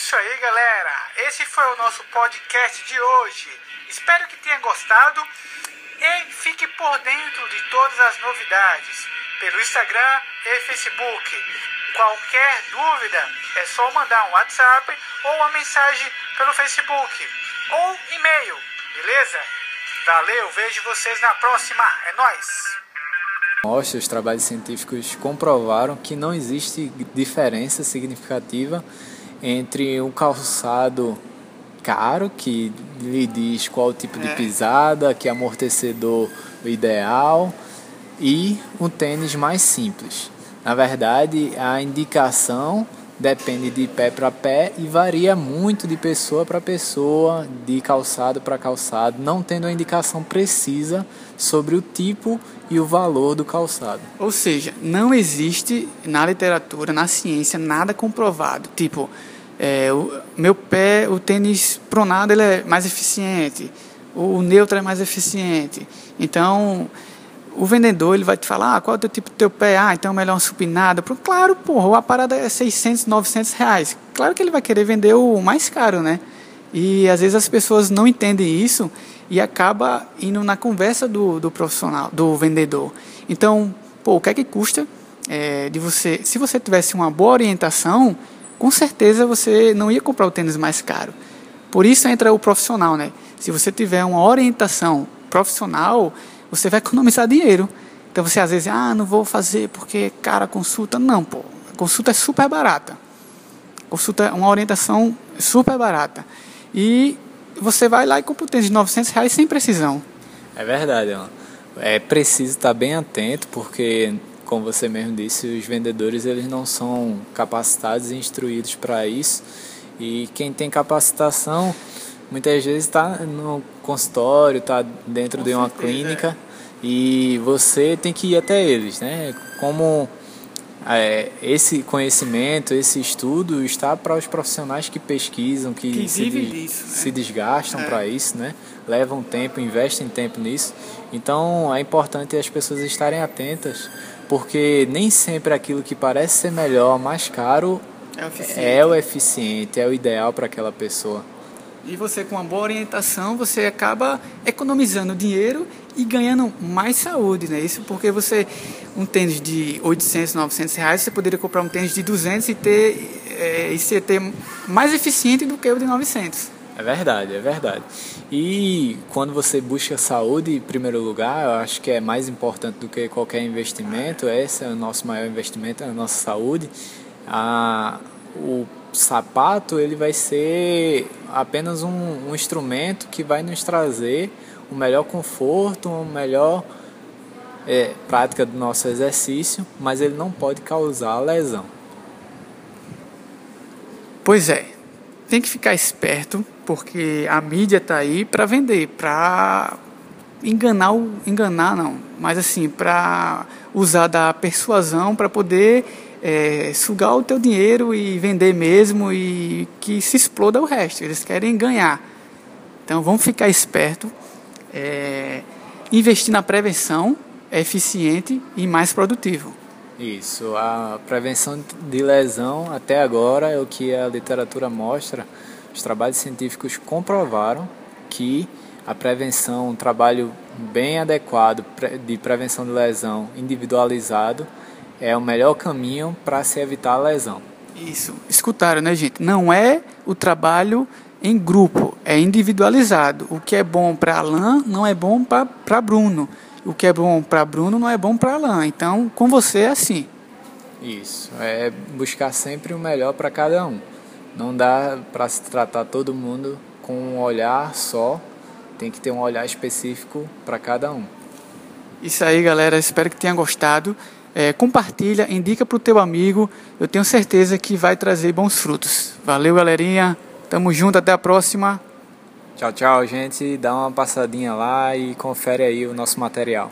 isso aí, galera. Esse foi o nosso podcast de hoje. Espero que tenha gostado e fique por dentro de todas as novidades pelo Instagram e Facebook. Qualquer dúvida é só mandar um WhatsApp ou uma mensagem pelo Facebook ou e-mail, beleza? Valeu, vejo vocês na próxima. É nóis! Mostra, os trabalhos científicos comprovaram que não existe diferença significativa entre um calçado caro, que lhe diz qual tipo de é. pisada, que amortecedor ideal, e um tênis mais simples. Na verdade, a indicação depende de pé para pé e varia muito de pessoa para pessoa, de calçado para calçado, não tendo a indicação precisa sobre o tipo e o valor do calçado. Ou seja, não existe na literatura, na ciência, nada comprovado. Tipo, é, o meu pé, o tênis pronado ele é mais eficiente, o neutro é mais eficiente. Então, o vendedor ele vai te falar, ah, qual é o teu tipo do teu pé? Ah, então é melhor uma supinada. Claro, porra, a parada é 600, 900 reais. Claro que ele vai querer vender o mais caro, né? E às vezes as pessoas não entendem isso e acaba indo na conversa do, do profissional, do vendedor. Então, pô, o que é que custa é, de você... Se você tivesse uma boa orientação, com certeza você não ia comprar o tênis mais caro. Por isso entra o profissional, né? Se você tiver uma orientação profissional você vai economizar dinheiro. Então você às vezes, ah, não vou fazer porque, cara, consulta. Não, pô. A consulta é super barata. Consulta é uma orientação super barata. E você vai lá e compra o tênis de 900 reais sem precisão. É verdade, ó. É preciso estar bem atento porque, como você mesmo disse, os vendedores eles não são capacitados e instruídos para isso. E quem tem capacitação muitas vezes está no consultório, está dentro Com de uma certeza, clínica é. e você tem que ir até eles, né? Como é, esse conhecimento, esse estudo está para os profissionais que pesquisam, que, que se, disso, né? se desgastam é. para isso, né? Levam tempo, investem tempo nisso. Então é importante as pessoas estarem atentas, porque nem sempre aquilo que parece ser melhor, mais caro, é o é o, eficiente, é o ideal para aquela pessoa. E você, com uma boa orientação, você acaba economizando dinheiro e ganhando mais saúde, né? Isso porque você, um tênis de 800, 900 reais, você poderia comprar um tênis de 200 e ter, é, e ser ter mais eficiente do que o de 900. É verdade, é verdade. E quando você busca saúde em primeiro lugar, eu acho que é mais importante do que qualquer investimento. Esse é o nosso maior investimento, é a nossa saúde. A, o sapato ele vai ser apenas um, um instrumento que vai nos trazer o melhor conforto, uma melhor é, prática do nosso exercício, mas ele não pode causar lesão. Pois é, tem que ficar esperto porque a mídia está aí para vender, para enganar, enganar não, mas assim para usar da persuasão para poder é, sugar o teu dinheiro e vender mesmo e que se exploda o resto. Eles querem ganhar. Então vamos ficar esperto. É, investir na prevenção eficiente e mais produtivo. Isso, a prevenção de lesão até agora é o que a literatura mostra. Os trabalhos científicos comprovaram que a prevenção, um trabalho bem adequado de prevenção de lesão individualizado, é o melhor caminho para se evitar a lesão. Isso. Escutaram, né, gente? Não é o trabalho em grupo, é individualizado. O que é bom para Alain não é bom para Bruno. O que é bom para Bruno não é bom para Alain. Então, com você é assim. Isso. É buscar sempre o melhor para cada um. Não dá para se tratar todo mundo com um olhar só. Tem que ter um olhar específico para cada um. Isso aí, galera. Espero que tenha gostado. É, compartilha, indica para o teu amigo. Eu tenho certeza que vai trazer bons frutos. Valeu, galerinha. Tamo junto, até a próxima. Tchau, tchau, gente. Dá uma passadinha lá e confere aí o nosso material.